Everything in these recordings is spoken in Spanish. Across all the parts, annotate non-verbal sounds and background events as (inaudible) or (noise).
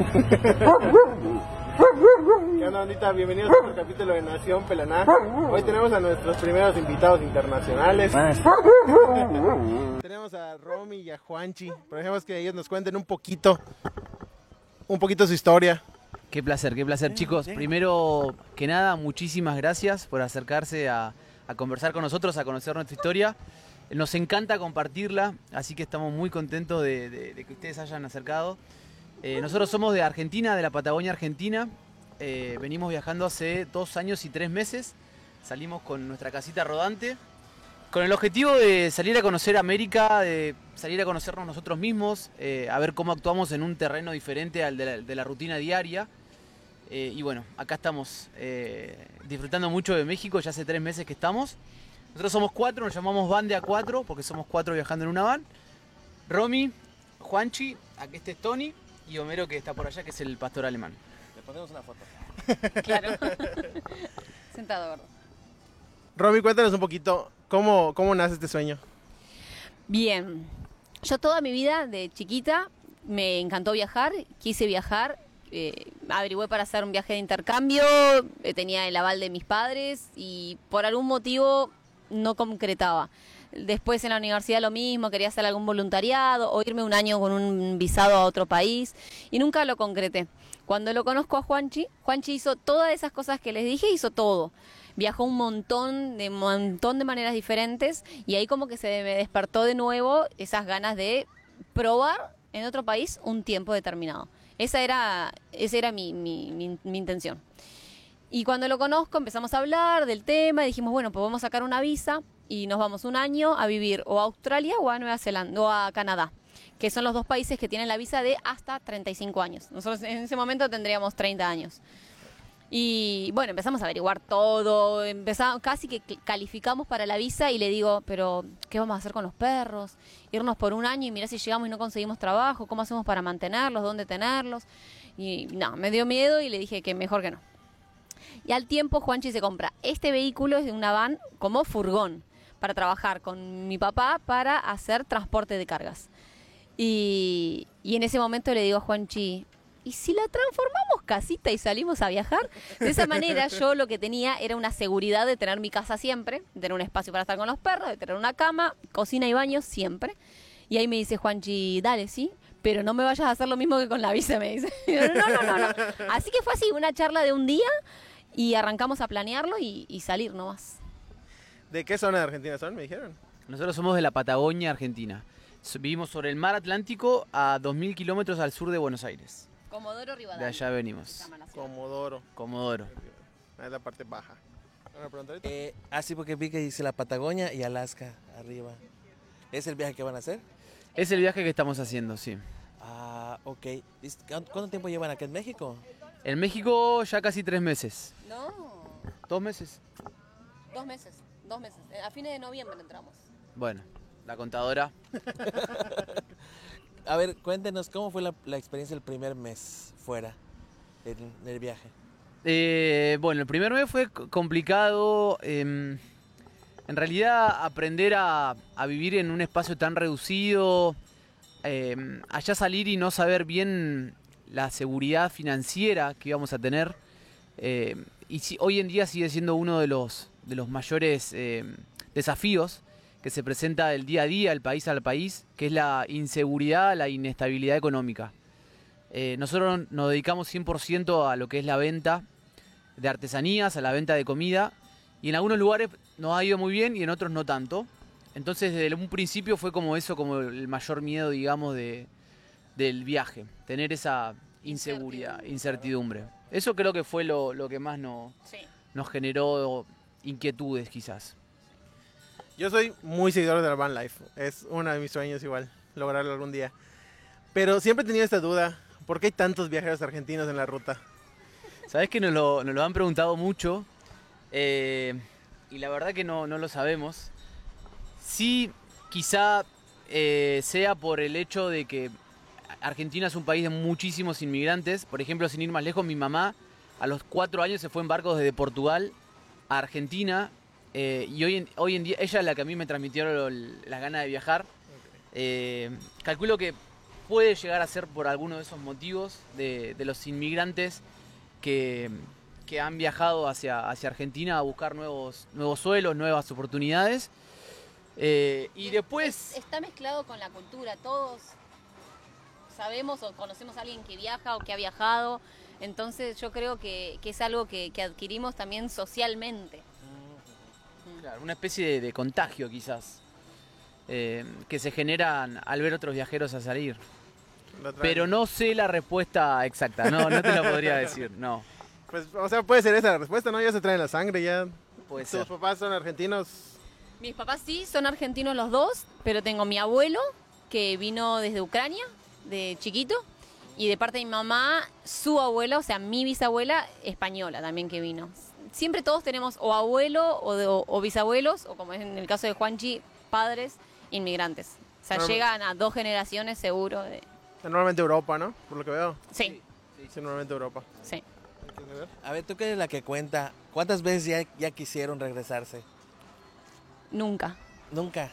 ¿Qué onda, bandita? Bienvenidos a otro capítulo de Nación Pelaná. Hoy tenemos a nuestros primeros invitados internacionales. tenemos a Romy y a Juanchi. Pero dejemos que ellos nos cuenten un poquito, un poquito su historia. Qué placer, qué placer, chicos. Primero que nada, muchísimas gracias por acercarse a, a conversar con nosotros, a conocer nuestra historia. Nos encanta compartirla, así que estamos muy contentos de, de- de que ustedes hayan acercado. Eh, nosotros somos de Argentina, de la Patagonia Argentina. Eh, venimos viajando hace dos años y tres meses. Salimos con nuestra casita rodante, con el objetivo de salir a conocer América, de salir a conocernos nosotros mismos, eh, a ver cómo actuamos en un terreno diferente al de la, rutina diaria. Y bueno, acá estamos disfrutando mucho de México, ya hace tres meses que estamos. Nosotros somos cuatro, nos llamamos Van de A4 porque somos cuatro viajando en una van. Romy, Juanchi, aquí este es Tony y Homero que está por allá, que es el pastor alemán. Le ponemos una foto. (laughs) Claro. (laughs) Sentado, gordo. Romy, cuéntanos un poquito cómo, cómo nace este sueño. Bien. Yo toda mi vida, de chiquita, me encantó viajar, quise viajar, eh, averigüé para hacer un viaje de intercambio, eh, tenía el aval de mis padres y por algún motivo no concretaba. Después en la universidad lo mismo, quería hacer algún voluntariado o irme un año con un visado a otro país y nunca lo concreté. Cuando lo conozco a Juanchi, Juanchi hizo todas esas cosas que les dije, hizo todo. Viajó un montón de montón de maneras diferentes y ahí como que se me despertó de nuevo esas ganas de probar en otro país un tiempo determinado. Esa era, esa era mi, mi- mi- mi intención. Y cuando lo conozco empezamos a hablar del tema y dijimos, bueno, pues vamos a sacar una visa y nos vamos un año a vivir o a Australia o a Nueva Zelanda o a Canadá, que son los dos países que tienen la visa de hasta 35 años. Nosotros en ese momento tendríamos 30 años. Y bueno, empezamos a averiguar todo, empezamos, casi que calificamos para la visa y le digo, pero ¿qué vamos a hacer con los perros? Irnos por un año y mirá si llegamos y no conseguimos trabajo, ¿cómo hacemos para mantenerlos? ¿Dónde tenerlos? Y no, me dio miedo y le dije que mejor que no. Y al tiempo Juanchi se compra este vehículo, es de una van como furgón, para trabajar con mi papá para hacer transporte de cargas. Y, y en ese momento le digo a Juanchi, ¿y si la transformamos casita y salimos a viajar? De esa manera yo lo que tenía era una seguridad de tener mi casa siempre, de tener un espacio para estar con los perros, de tener una cama, cocina y baño siempre. Y ahí me dice Juanchi, dale, sí, pero no me vayas a hacer lo mismo que con la visa, me dice. (laughs) No, no, no, no. Así que fue así, una charla de un día y arrancamos a planearlo y, y salir nomás. ¿De qué zona de Argentina son? Me dijeron. Nosotros somos de la Patagonia Argentina. Vivimos sobre el mar Atlántico a 2.000 kilómetros al sur de Buenos Aires. Comodoro De Rivadavia. allá venimos. Comodoro. Comodoro. Ah, Es la parte baja. ¿Una pregunta ahorita? Eh, ah, sí, porque vi que dice la Patagonia y Alaska arriba. ¿Es el viaje que van a hacer? Es el viaje que estamos haciendo, sí. Ah, ok. Dis- ¿Cuánto cuánto tiempo llevan acá en México? En México ya casi tres meses. No, ¿Dos meses? dos meses, dos meses. Eh, A fines de noviembre entramos. Bueno, la contadora. (laughs) A ver, cuéntenos cómo fue la, la experiencia el primer mes fuera del, del viaje. Eh, bueno, el primer mes fue complicado. em, en realidad, aprender a, a vivir en un espacio tan reducido, em, allá salir y no saber bien la seguridad financiera que íbamos a tener. em, y si, hoy en día sigue siendo uno de los, de los mayores em, desafíos que se presenta del día a día, el país al país, que es la inseguridad, la inestabilidad económica. Eh, nosotros nos dedicamos 100% a lo que es la venta de artesanías, a la venta de comida, y en algunos lugares nos ha ido muy bien y en otros no tanto. Entonces desde un principio fue como eso, como el mayor miedo, digamos, de, del viaje, tener esa inseguridad, incertidumbre. Eso creo que fue lo, lo que más no- Sí. nos generó inquietudes quizás. Yo soy muy seguidor de la van life. Es uno de mis sueños igual, lograrlo algún día. Pero siempre he tenido esta duda. ¿Por qué hay tantos viajeros argentinos en la ruta? Sabes que nos lo, nos lo han preguntado mucho eh, y la verdad que no, no lo sabemos. Sí, quizá eh, sea por el hecho de que Argentina es un país de muchísimos inmigrantes. Por ejemplo, sin ir más lejos, mi mamá a los cuatro años se fue en barco desde Portugal a Argentina eh, y hoy en, hoy en día ella es la que a mí me transmitió lo- las ganas de viajar. Eh, calculo que puede llegar a ser por alguno de esos motivos de, de los inmigrantes que, que han viajado hacia, hacia Argentina a buscar nuevos, nuevos suelos, nuevas oportunidades. Eh, y después... Está mezclado con la cultura, todos sabemos o conocemos a alguien que viaja o que ha viajado, entonces yo creo que, que es algo que, que adquirimos también socialmente. Claro, una especie de, de contagio quizás, eh, que se generan al ver otros viajeros a salir. Pero no sé la respuesta exacta, no, no te lo podría decir, no. Pues, o sea, puede ser esa la respuesta, ¿no? Ya se traen la sangre, ya. Puede Tus ser. papás son argentinos. Mis papás sí, son argentinos los dos, pero tengo mi abuelo que vino desde Ucrania, de chiquito, y de parte de mi mamá, su abuela, o sea, mi bisabuela española también que vino. Siempre todos tenemos o abuelo o, de- o bisabuelos, o como es en el caso de Juanchi, padres inmigrantes. O sea, Normal- llegan a dos generaciones seguro. De... Normalmente Europa, ¿no? Por lo que veo. Sí, Sí, normalmente Europa. sí. A ver, tú que eres la que cuenta, ¿cuántas veces ya, ya quisieron regresarse? Nunca, Nunca.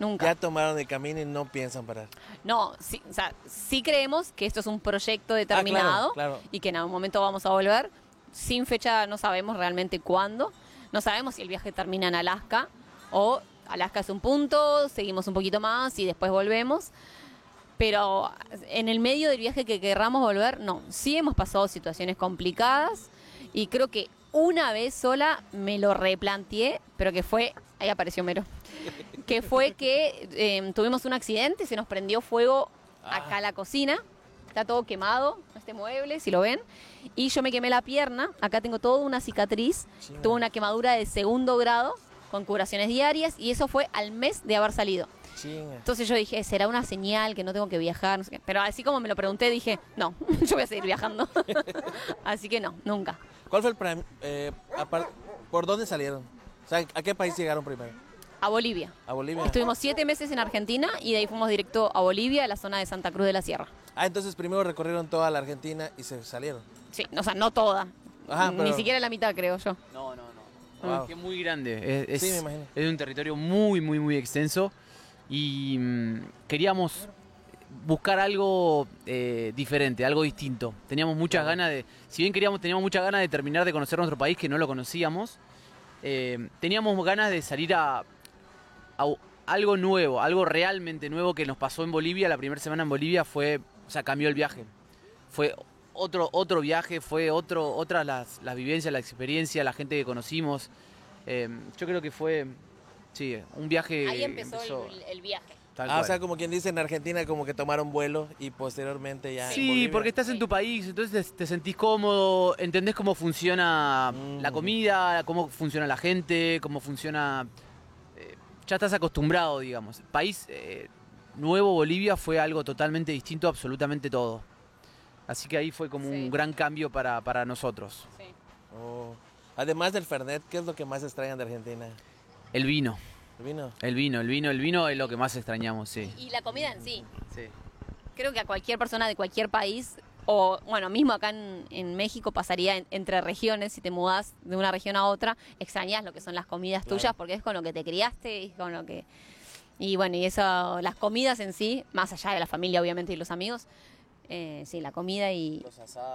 Nunca. Ya tomaron el camino y no piensan parar. No, sí, o sea, sí creemos que esto es un proyecto Ah, determinado claro, claro. y que en algún momento vamos a volver. Sin fecha no sabemos realmente cuándo. No sabemos si el viaje termina en Alaska o Alaska es un punto, seguimos un poquito más y después volvemos. Pero en el medio del viaje que querramos volver, no. Sí hemos pasado situaciones complicadas y creo que una vez sola me lo replanteé, pero que fue, ahí apareció Mero, que fue que eh, tuvimos un accidente, se nos prendió fuego acá a la cocina, está todo quemado, este mueble, si lo ven, y yo me quemé la pierna, acá tengo toda una cicatriz, tuve una quemadura de segundo grado con curaciones diarias y eso fue al mes de haber salido. Entonces yo dije, será una señal que no tengo que viajar, no sé qué. pero así como me lo pregunté dije, no, (laughs) yo voy a seguir viajando. (laughs) así que no, nunca. ¿Cuál fue el eh, ¿Por dónde salieron? O sea, ¿a qué país llegaron primero? A Bolivia. ¿A Bolivia? Estuvimos siete meses en Argentina y de ahí fuimos directo a Bolivia, a la zona de Santa Cruz de la Sierra. Ah, entonces primero recorrieron toda la Argentina y se salieron. Sí, o sea, no toda. Ajá, Ni siquiera la mitad, creo yo. No, no, no. Wow. Es que es muy grande. Es, Sí, es- me imagino. es de un territorio muy, muy, muy extenso. Y mm, queríamos buscar algo eh, diferente, algo distinto. Teníamos muchas ganas de. Si bien queríamos, teníamos muchas ganas de terminar de conocer nuestro país, que no lo conocíamos. Eh, teníamos ganas de salir a, algo nuevo, algo realmente nuevo que nos pasó en Bolivia. La primera semana en Bolivia fue. O sea, cambió el viaje. Fue otro, otro viaje, fue otro, otras las, las vivencias, la experiencia, la gente que conocimos. Eh, yo creo que fue, sí, un viaje. Ahí empezó, El, el viaje. Tal Ah, o sea, como quien dice en Argentina, como que tomaron vuelo y posteriormente ya. Sí, porque estás en tu país, entonces te, te sentís cómodo, entendés cómo funciona Mm. la comida, cómo funciona la gente, cómo funciona... eh, ya estás acostumbrado, digamos. País eh, nuevo, Bolivia, fue algo totalmente distinto, absolutamente todo. Así que ahí fue como Sí. un gran cambio para, para nosotros. Sí. Oh. Además del Fernet, ¿qué es lo que más extrañan de Argentina? El vino, ¿El vino? el vino, el vino, el vino es lo que más extrañamos, sí. Y la comida en sí. sí. Creo que a cualquier persona de cualquier país, o bueno, mismo acá en, en México pasaría en- entre regiones, si te mudás de una región a otra, extrañas lo que son las comidas Claro. tuyas, porque es con lo que te criaste, y con lo que... Y bueno, y eso, las comidas en sí, más allá de la familia obviamente y los amigos, eh, sí, la comida y,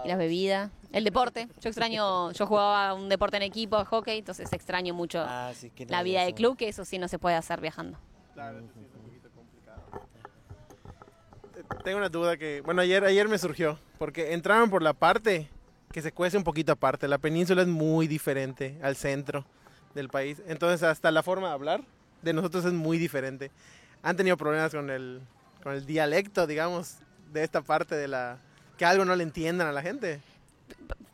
y las bebidas, el deporte. Yo extraño, yo jugaba un deporte en equipo, hockey, entonces extraño mucho Ah, sí, que la vida de club, que eso sí no se puede hacer viajando. Claro, eso sí es un poquito complicado. Tengo una duda que, bueno, ayer, ayer me surgió, porque entraron por la parte que se cuece un poquito aparte. La península es muy diferente al centro del país, entonces hasta la forma de hablar de nosotros es muy diferente. Han tenido problemas con el, con el dialecto, digamos, de esta parte de la... que algo no le entiendan a la gente.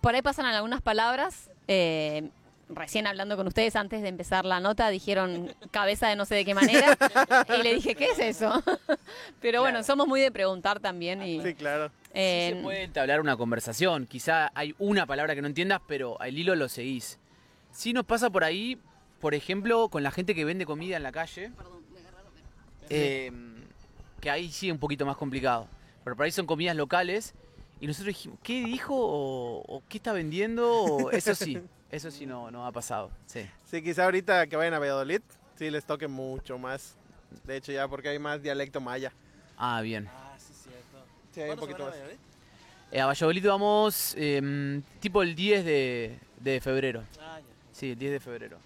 Por ahí pasan algunas palabras. eh, recién hablando con ustedes antes de empezar la nota dijeron cabeza de no sé de qué manera y le dije qué es eso (laughs) pero bueno somos muy de preguntar también y Sí, claro. Sí eh, se puede entablar una conversación. Quizá hay una palabra que no entiendas, pero al hilo lo seguís. Sí nos pasa por ahí, por ejemplo, con la gente que vende comida en la calle. eh, que ahí sí es un poquito más complicado. Pero por ahí son comidas locales. Y nosotros dijimos, ¿qué dijo? ¿O, o qué está vendiendo? O- eso sí, (laughs) eso sí no, no ha pasado. Sí. Sí, quizá ahorita que vayan a Valladolid, sí les toque mucho más. De hecho, ya porque hay más dialecto maya. Ah, bien. Ah, sí, cierto. Sí, un ¿Cuándo se poquito más. a Valladolid? Eh, a Valladolid vamos em, tipo el 10 de, de febrero. Ah, ya. Sí, el 10 de febrero.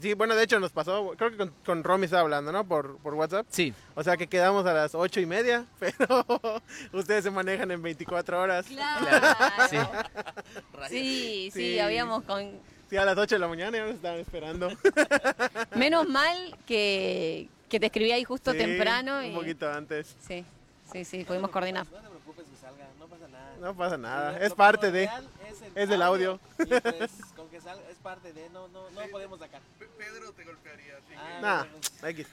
Sí, bueno, de hecho nos pasó, creo que con, con Romy estaba hablando, ¿no? Por, por WhatsApp. Sí, O sea que quedamos a las ocho y media, (laughs) pero ustedes se manejan en 24 horas. Claro. Sí. (laughs) Sí, sí, Sí. habíamos con... Sí, a las 8 de la mañana ya nos estaban esperando. (laughs) Menos mal que, que te escribí ahí justo Sí, temprano. Y... Un poquito antes. Sí, sí, sí, pudimos coordinar. No te preocupes que salga, no pasa nada. No pasa nada. Es parte de. Es, el es del audio. Y pues, que salga, es parte de, no, no, no podemos sacar. Pedro te golpearía, así Ah, Nah, bueno, pues, X.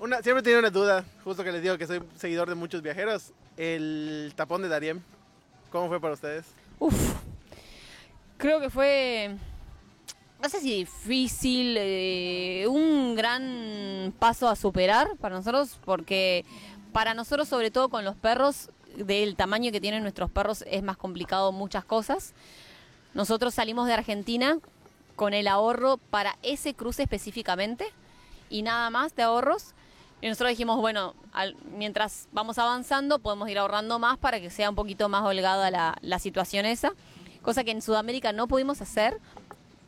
Una, siempre tenido una duda, justo que les digo que soy seguidor de muchos viajeros. El tapón de Dariem, ¿cómo fue para ustedes? Uf, creo que fue, no sé si difícil, eh, un gran paso a superar para nosotros, porque para nosotros, sobre todo con los perros, del tamaño que tienen nuestros perros, es más complicado muchas cosas. Nosotros salimos de Argentina con el ahorro para ese cruce específicamente y nada más de ahorros. Y nosotros dijimos, bueno, al- mientras vamos avanzando podemos ir ahorrando más para que sea un poquito más holgada la, la situación esa, cosa que en Sudamérica no pudimos hacer.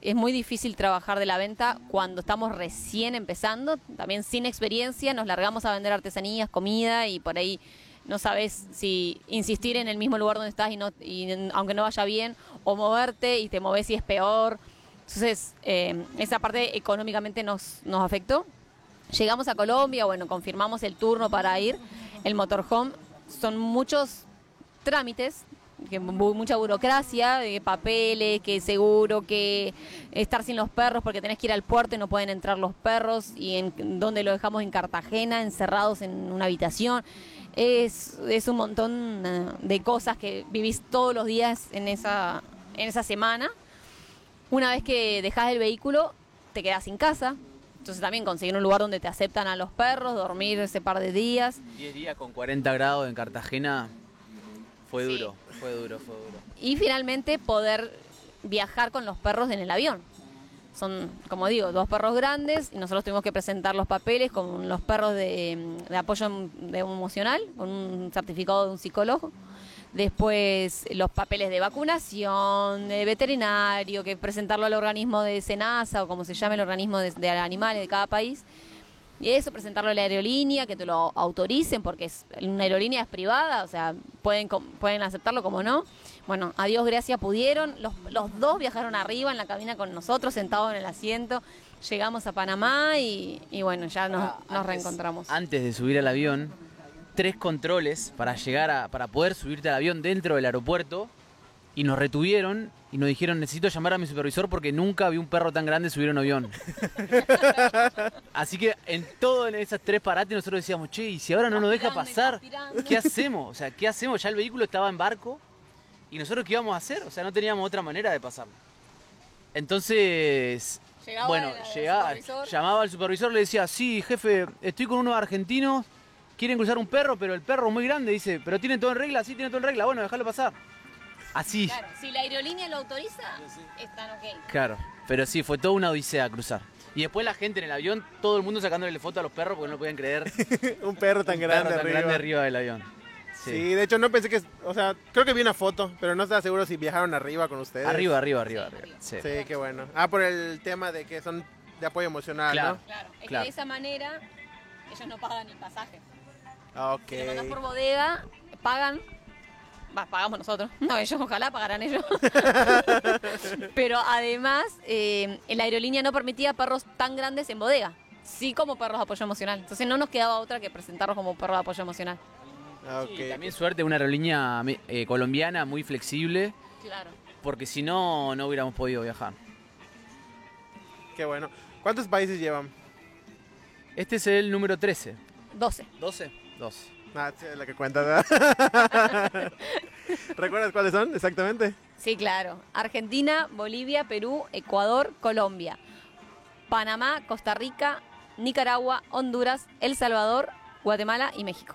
Es muy difícil trabajar de la venta cuando estamos recién empezando, también sin experiencia, nos largamos a vender artesanías, comida y por ahí no sabes si insistir en el mismo lugar donde estás y, no, y aunque no vaya bien, o moverte y te moves y es peor. Entonces, eh, esa parte económicamente nos, nos afectó. Llegamos a Colombia, bueno, confirmamos el turno para ir. El motorhome son muchos trámites, que mucha burocracia, de papeles, que seguro, que estar sin los perros porque tenés que ir al puerto y no pueden entrar los perros y en donde lo dejamos en Cartagena, encerrados en una habitación. Es, es un montón eh, de cosas que vivís todos los días en esa, en esa semana. Una vez que dejas el vehículo, te quedas sin casa. Entonces también conseguir un lugar donde te aceptan a los perros, dormir ese par de días. 10 días con 40 grados en Cartagena fue Sí. duro, fue duro, fue duro. y finalmente poder viajar con los perros en el avión. Son, como digo, dos perros grandes y nosotros tuvimos que presentar los papeles con los perros de, de apoyo em- emocional, con un certificado de un psicólogo. Después los papeles de vacunación, de veterinario, que presentarlo al organismo de SENASA o como se llame el organismo de, animales de cada país. Y eso, presentarlo a la aerolínea, que te lo autoricen, porque es, una aerolínea es privada, o sea, pueden, pueden aceptarlo como no. Bueno, a Dios gracias pudieron. Los, los dos viajaron arriba en la cabina con nosotros, sentados en el asiento. Llegamos a Panamá y, y bueno, ya nos, Ah, nos antes- reencontramos. Antes de subir al avión, tres controles para llegar a, para poder subirte al avión dentro del aeropuerto y nos retuvieron y nos dijeron necesito llamar a mi supervisor porque nunca vi un perro tan grande subir a un avión. (laughs) Así que en todo en esas tres parates nosotros decíamos, che, y si ahora no nos deja pasar. ¿qué hacemos? O sea, ¿qué hacemos? Ya el vehículo estaba en barco y nosotros qué íbamos a hacer? O sea, no teníamos otra manera de pasarlo. Entonces, Llegaba bueno, el- llegaba, supervisor. llamaba al supervisor, le decía, sí, jefe, estoy con unos argentinos, quieren cruzar un perro, pero el perro es muy grande, dice, pero tiene todo en regla, sí, tiene todo en regla, bueno, déjalo pasar. Así, Claro, si la aerolínea lo autoriza, están ok. claro. Pero sí, fue toda una odisea cruzar. Y después la gente en el avión, todo el mundo sacándole foto a los perros porque no lo podían creer. (laughs) un perro tan un grande perro tan arriba. grande arriba del avión. Sí. Sí. de hecho no pensé que, o sea, creo que vi una foto, pero no estaba seguro si viajaron arriba con ustedes. Arriba, arriba, arriba, Sí, arriba. Sí. Sí, qué bueno. Ah, por el tema de que son de apoyo emocional, Claro. Claro, es Claro. que de esa manera ellos no pagan el pasaje. ¿no? Si lo por Ok. bodega, pagan. Va, pagamos nosotros. No, ellos ojalá pagarán ellos. (laughs) Pero además, eh, la aerolínea no permitía perros tan grandes en bodega. Sí como perros de apoyo emocional. Entonces no nos quedaba otra que presentarlos como perros de apoyo emocional. Ok. Sí, también suerte, una aerolínea eh, colombiana muy flexible, Claro. porque si no, no hubiéramos podido viajar. Qué bueno. ¿Cuántos países llevan? Este es el número 13. 12. ¿12? 12. Ah, sí, la que cuenta. (laughs) ¿Recuerdas cuáles son exactamente? Sí, claro. Argentina, Bolivia, Perú, Ecuador, Colombia. Panamá, Costa Rica, Nicaragua, Honduras, El Salvador, Guatemala y México.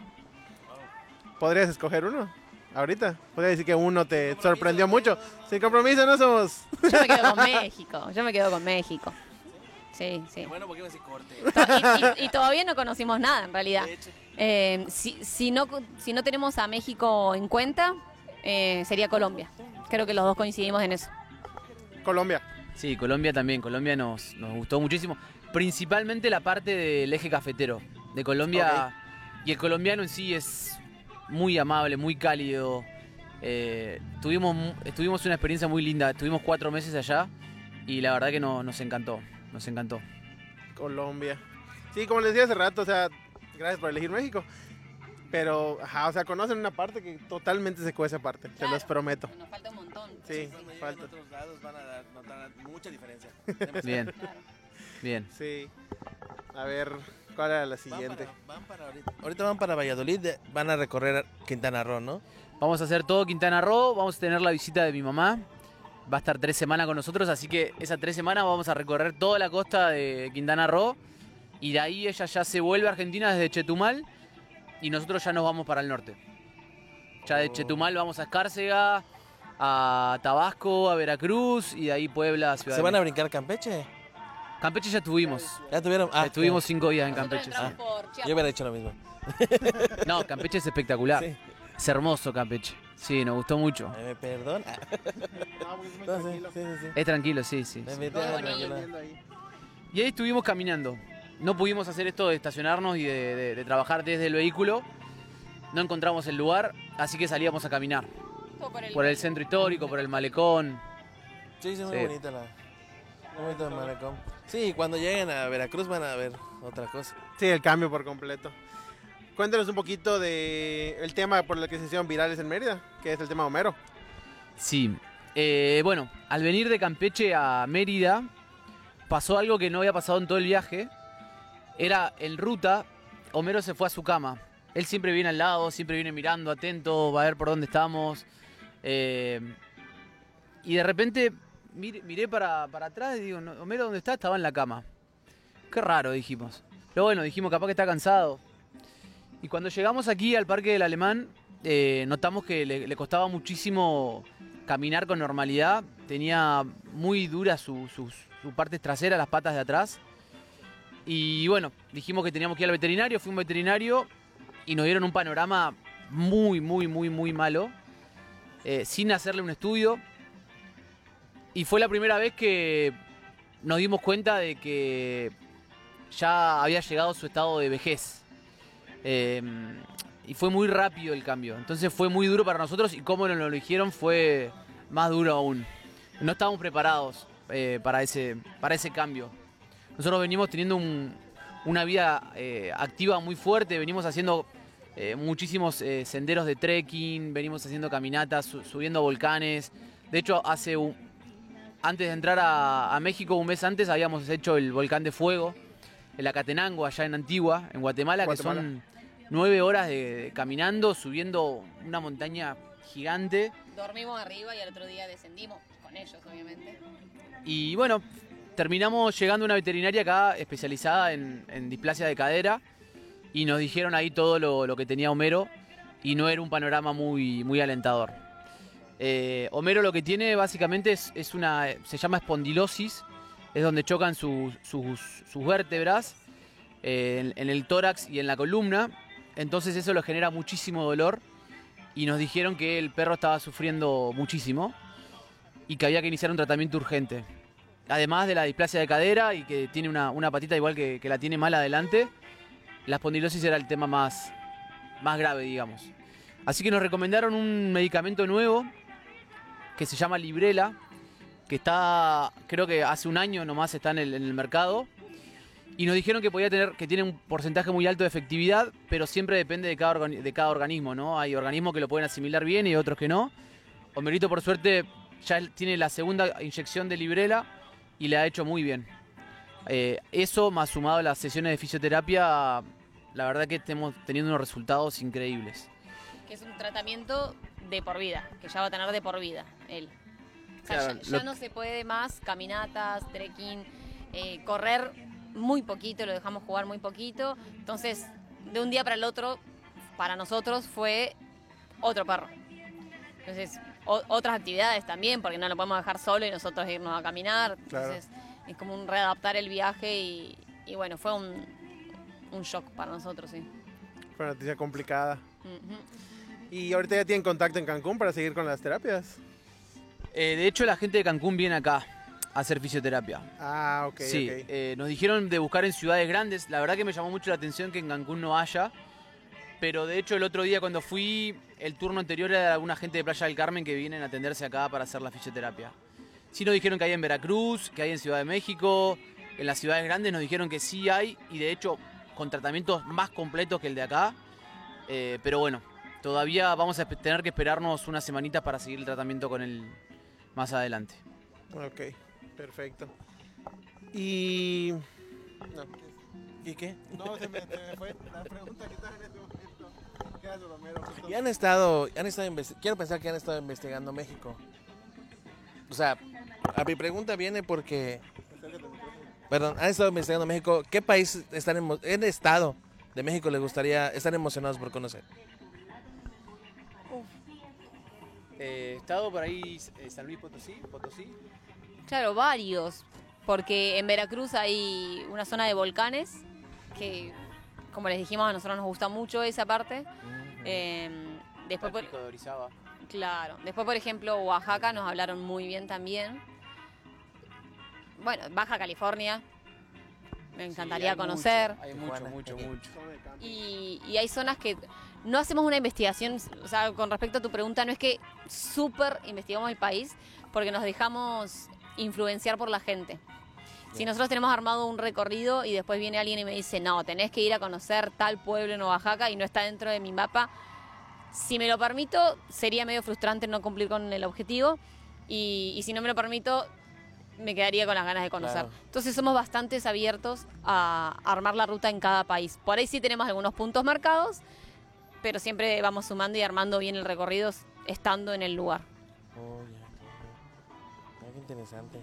¿Podrías escoger uno? Ahorita. Podría decir que uno te sorprendió mucho. Sin compromiso no somos. Yo me quedo con México. Yo me quedo con México. Sí, sí. Bueno, porque iba a decir corte. To- y, y- y todavía no conocimos nada, en realidad. Eh, si, si, no, si no tenemos a México en cuenta, eh, sería Colombia. Creo que los dos coincidimos en eso. Colombia. Sí, Colombia también. Colombia nos, nos gustó muchísimo. Principalmente la parte del eje cafetero de Colombia. Y el colombiano en sí es muy amable, muy cálido. Eh, tuvimos, tuvimos una experiencia muy linda. Estuvimos cuatro meses allá y la verdad que no- nos encantó. Nos encantó. Colombia. Sí, como les decía hace rato, o sea, gracias por elegir México. Pero, ajá, o sea, conocen una parte que totalmente se cuece aparte, se los prometo. Nos falta un montón. Sí, cuando falta. otros lados van a dar- notar mucha diferencia. Bien, bien. Sí. A ver, ¿cuál era la Van siguiente? para, van para ahorita. ahorita van para Valladolid, de- van a recorrer Quintana Roo, ¿no? Vamos a hacer todo Quintana Roo, vamos a tener la visita de mi mamá. Va a estar tres semanas con nosotros, así que esas tres semanas vamos a recorrer toda la costa de Quintana Roo. Y de ahí ella ya se vuelve a Argentina desde Chetumal y nosotros ya nos vamos para el norte. Ya de Oh. Chetumal vamos a Escárcega, a Tabasco, a Veracruz y de ahí Puebla, Ciudad ¿Se van a brincar Campeche? Campeche ya estuvimos. Ya tuvieron. Ah, Estuvimos cinco días en Campeche. por Yo hubiera hecho lo mismo. (laughs) No, Campeche es espectacular. Sí. Es hermoso Campeche. Sí, nos gustó mucho. ¿Me perdona? No, porque es (laughs) muy No, sí, tranquilo. sí. Es tranquilo, sí, sí. Me. Y ahí estuvimos caminando. No pudimos hacer esto de estacionarnos y de, de- de trabajar desde el vehículo. No encontramos el lugar, así que salíamos a caminar. Por el- Por el centro histórico, por el malecón. Sí, sí, muy Sí. bonita la. Muy bonito el malecón. Sí, cuando lleguen a Veracruz van a ver otra cosa. Sí, el cambio por completo. Cuéntanos un poquito de el tema por el que se hicieron virales en Mérida, que es el tema Homero. Sí. Eh, bueno, al venir de Campeche a Mérida, pasó algo que no había pasado en todo el viaje. Era en ruta, Homero se fue a su cama. Él siempre viene al lado, siempre viene mirando, atento, va a ver por dónde estamos. Eh, y de repente mir- miré para, para atrás y digo, "No, Homero, ¿dónde está? Estaba en la cama. Qué raro, dijimos. Pero bueno, dijimos, capaz que está cansado. Y cuando llegamos aquí al Parque del Alemán, eh, notamos que le, costaba muchísimo caminar con normalidad. Tenía muy dura su, sus- su parte las patas de atrás. Y bueno, dijimos que teníamos que ir al veterinario, fui un veterinario y nos dieron un panorama muy, muy, muy, muy malo, eh, sin hacerle un estudio. Y fue la primera vez que nos dimos cuenta de que ya había llegado su estado de vejez. Eh, y fue muy rápido el cambio. Entonces fue muy duro para nosotros y como nos lo dijeron fue más duro aún. No estábamos preparados eh, para, ese, para ese cambio. Nosotros venimos teniendo un- una vida eh, activa muy fuerte, venimos haciendo eh, muchísimos senderos de trekking, venimos haciendo caminatas, su- subiendo volcanes. De hecho, hace un- antes de entrar a, a México, un mes antes, habíamos hecho el volcán de fuego, el Acatenango, allá en Antigua, en Guatemala, Guatemala. que son nueve horas de, de caminando, subiendo una montaña gigante. Dormimos arriba y al otro día descendimos con ellos, obviamente. Y bueno, terminamos llegando a una veterinaria acá especializada en, en displasia de cadera y nos dijeron ahí todo lo, lo que tenía Homero y no era un panorama muy, muy alentador. Eh, Homero lo que tiene básicamente es, una, se llama espondilosis, es donde chocan sus, sus- sus vértebras eh, en, el tórax y en la columna, entonces eso le genera muchísimo dolor y nos dijeron que el perro estaba sufriendo muchísimo y que había que iniciar un tratamiento urgente. Además de la displasia de cadera y que tiene una, una patita igual que, que la tiene mal adelante, la espondilosis era el tema más, más grave, digamos. Así que nos recomendaron un medicamento nuevo que se llama Librela, que está, creo que hace un año nomás está en el, mercado. Y nos dijeron que podía tener, que tiene un porcentaje muy alto de efectividad, pero siempre depende de cada, de cada organismo, ¿no? Hay organismos que lo pueden asimilar bien y otros que no. Homerito, por suerte, ya tiene la segunda inyección de Librela y le ha hecho muy bien. Eh, eso, más sumado a las sesiones de fisioterapia, la verdad que estamos teniendo unos resultados increíbles. Que es un tratamiento de por vida, que ya va a tener de por vida él. O sea, Claro, ya, ya lo- no se puede más caminatas, trekking, eh, correr muy poquito, lo dejamos jugar muy poquito. Entonces, de un día para el otro, para nosotros fue otro perro. Entonces, o- otras actividades también, porque no lo podemos dejar solo y nosotros irnos a caminar. Claro. Entonces, Es como un readaptar el viaje y, y bueno, fue un, un shock para nosotros, sí. Fue una noticia complicada. Y ahorita ya tienen contacto en Cancún para seguir con las terapias. Eh, de hecho, la gente de Cancún viene acá a hacer fisioterapia. Ah, ok, sí, eh, nos dijeron de buscar en ciudades grandes. La verdad que me llamó mucho la atención que en Cancún no haya. Pero de hecho el otro día cuando fui, el turno anterior era de alguna gente de Playa del Carmen que vienen a atenderse acá para hacer la fisioterapia. Sí nos dijeron que hay en Veracruz, que hay en Ciudad de México, en las ciudades grandes nos dijeron que sí hay y de hecho con tratamientos más completos que el de acá. Eh, pero bueno, todavía vamos a tener que esperarnos unas semanitas para seguir el tratamiento con él más adelante. Ok, perfecto. Y... No, ¿Y qué? no se me, se me fue la pregunta que estaba en este momento. ¿Qué hace Romero? Justo- Y han estado, han estado investi- quiero pensar que han estado investigando México. O sea, a mi pregunta viene porque, perdón, han estado investigando México. ¿Qué país están en estado de México les gustaría, están emocionados por conocer? Eh, estado por ahí San Luis Potosí, Potosí. Claro, varios. Porque en Veracruz hay una zona de volcanes que, como les dijimos, a nosotros nos gusta mucho esa parte. Eh, después, por, de Orizaba. claro. Después, por ejemplo, Oaxaca nos hablaron muy bien también. Bueno, Baja California. Me encantaría Sí, hay conocer. mucho, hay mucho, mucho, mucho. Y hay zonas que no hacemos una investigación, o sea, con respecto a tu pregunta, no es que súper investigamos el país, porque nos dejamos influenciar por la gente. Si nosotros tenemos armado un recorrido y después viene alguien y me dice, no, tenés que ir a conocer tal pueblo en Oaxaca y no está dentro de mi mapa, si me lo permito, sería medio frustrante no cumplir con el objetivo. Y, y si no me lo permito, me quedaría con las ganas de conocer. Claro. Entonces somos bastante abiertos a armar la ruta en cada país. Por ahí sí tenemos algunos puntos marcados, pero siempre vamos sumando y armando bien el recorrido estando en el lugar. Oh, ya, ya. Ah, qué interesante.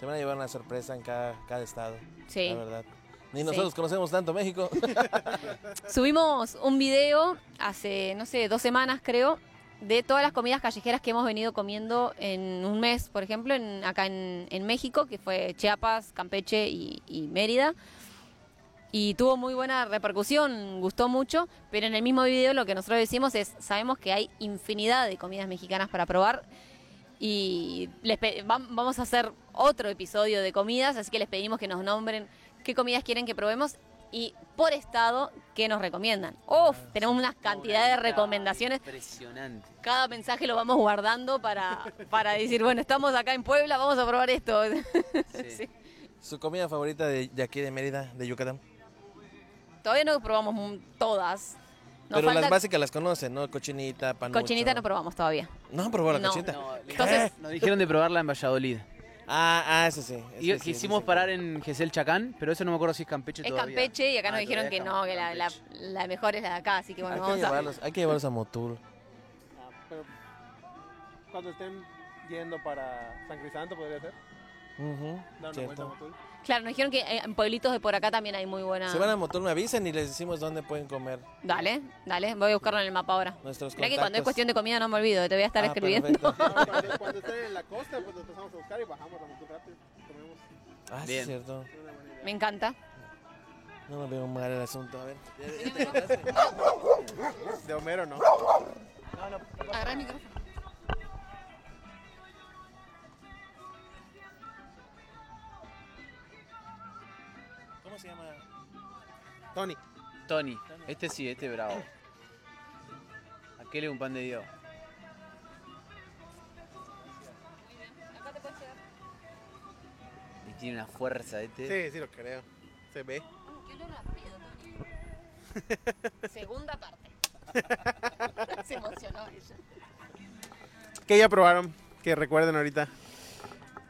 Se van a llevar una sorpresa en cada, cada estado, Sí. la verdad. Ni Sí. nosotros conocemos tanto México. (laughs) (laughs) Subimos un video hace, no sé, dos semanas creo, de todas las comidas callejeras que hemos venido comiendo en un mes, por ejemplo, en, acá en, en México, que fue Chiapas, Campeche y, y Mérida. Y tuvo muy buena repercusión, gustó mucho, pero en el mismo video lo que nosotros decimos es, sabemos que hay infinidad de comidas mexicanas para probar y les vamos a hacer otro episodio de comidas, así que les pedimos que nos nombren qué comidas quieren que probemos y por estado qué nos recomiendan. Uf, tenemos una cantidad de recomendaciones. Impresionante. Cada mensaje lo vamos guardando para, para decir, bueno, estamos acá en Puebla, vamos a probar esto. (laughs) Sí. Sí. ¿Su comida favorita de, de aquí de Mérida, de Yucatán? Todavía no probamos mm, todas. Nos Pero falta las básicas las conocen, ¿no? Cochinita, panucho. cochinita no probamos todavía. ¿No han probado la No. cochinita? No, Entonces- nos dijeron de probarla en Valladolid. Ah, ah, eso sí. Y sí, quisimos parar en Gesell Chacán, pero eso no me acuerdo si es Campeche Es todavía. Campeche y acá Ah, nos dijeron todavía que es no, que la, la, Campeche. la mejor es la de acá, así que que- bueno, hay, que vamos a... llevarlos, hay que llevarlos a Motul. Ah, pero cuando estén yendo para San Crisanto, podría ser. Ujú, Dar una cierto. vuelta a Motul. Claro, nos dijeron que eh, en pueblitos de por acá también hay muy buena... Se van a Motul, me avisan y les decimos dónde pueden comer Dale, dale, voy a buscarlo en el mapa ahora. nuestros Mira que cuando es cuestión de comida no me olvido, te voy a estar Ah, escribiendo. perfecto. No, cuando, estén en la costa, pues nos empezamos a buscar y bajamos a Motul rápido. Comemos. Ah, sí, es cierto. Me encanta. No nos veo mal el asunto. A ver. (laughs) De Homero, ¿no? Agarra el micrófono. ¿Cómo se llama? Tony. Tony, este sí, este bravo. Aquel es un pan de Dios. Y tiene una fuerza este. Sí, sí lo creo. Se ve. (laughs) Segunda parte. (laughs) Se emocionó ella. ¿Qué ya probaron? Que recuerden ahorita.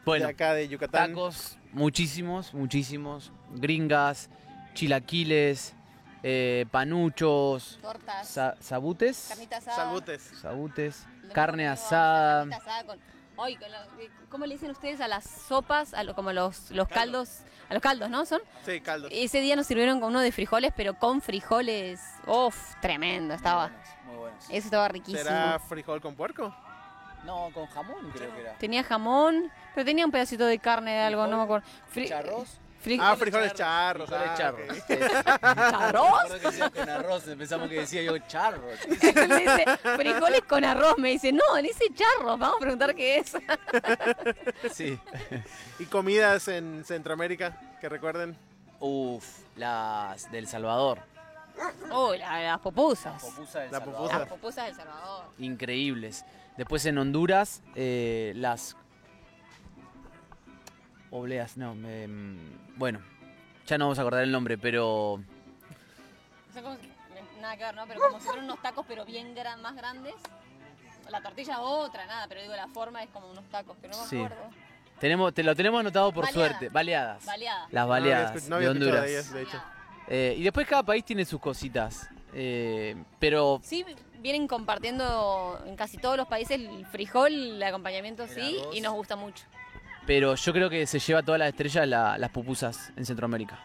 Bueno, de acá de Yucatán. tacos, muchísimos, muchísimos. Gringas, chilaquiles, eh, panuchos, Tortas. sa- sabutes. carnita asada. Salbutes. Sabutes, carne asada. asada con- Ay, con la- ¿Cómo le dicen ustedes a las sopas? A lo- como los, los caldos. A los caldos, ¿no? ¿Son? Sí, caldo. Ese día nos sirvieron con uno de frijoles, pero con frijoles. Uf, tremendo estaba. Muy buenos. Eso estaba riquísimo. ¿Será frijol con puerco? No, con jamón creo que era. Tenía jamón, pero tenía un pedacito de carne de algo, no me acuerdo. Fri- ¿Charros? fri- Ah, frijoles charros. Frijoles charros. ¿Charros? Me acuerdo que decía con arroz, pensamos que decía yo charros. (laughs) Le dice, frijoles con arroz. Me dice, no, le dice charros. Vamos a preguntar qué es. (laughs) Sí. ¿Y comidas en Centroamérica que recuerden? Uf, las del Salvador. Uy, la- las pupusas. Popusa del La Salvador. pupusa. Las pupusas del Salvador. Increíbles. Después en Honduras, eh, las obleas, no, me- mm, bueno, ya no vamos a acordar el nombre, pero Son como- nada que ver, ¿no? Pero como si fueran unos tacos, pero bien gran, más grandes. La tortilla otra, nada, pero digo, la forma es como unos tacos, pero no me Sí. acuerdo. tenemos, te lo tenemos anotado por Baleadas. suerte. Baleadas. Baleada. Las No había baleadas no había de Honduras. de ellas, de hecho. Eh, y después cada país tiene sus cositas. eh, pero Sí, vienen compartiendo en casi todos los países el frijol, el acompañamiento sí, arroz. y nos gusta mucho. pero yo creo que se lleva todas las estrellas la- las pupusas en Centroamérica.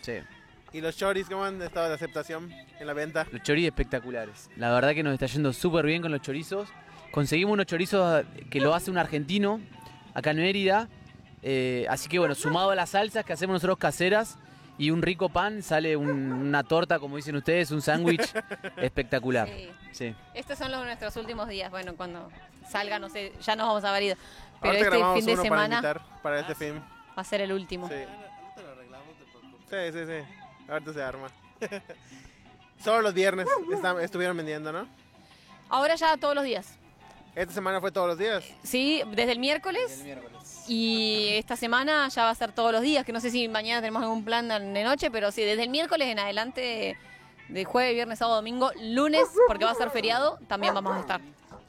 Sí. Sí. ¿Y los choris cómo han estado de aceptación en la venta? Los chorizos espectaculares. La verdad que nos está yendo súper bien con los chorizos. Conseguimos unos chorizos que lo hace un argentino acá en Mérida. Eh, así que bueno, sumado a las salsas que hacemos nosotros caseras y un rico pan, sale un- una torta, como dicen ustedes, un sándwich (laughs) espectacular. Sí. Sí. Estos son los, nuestros últimos días. Bueno, cuando salga, no sé, ya nos vamos a haber ido. Pero este grabamos fin de uno semana para invitar para este film. va a ser el último. Sí. Sí, sí, sí. Ahorita se arma. (laughs) Solo los viernes está- estuvieron vendiendo, ¿no? Ahora ya todos los días. Esta semana fue todos los días. Sí, desde el miércoles. Y esta semana ya va a ser todos los días, que no sé si mañana tenemos algún plan de noche, pero sí, desde el miércoles en adelante, de jueves, viernes, sábado, domingo, lunes, porque va a ser feriado, también vamos a estar.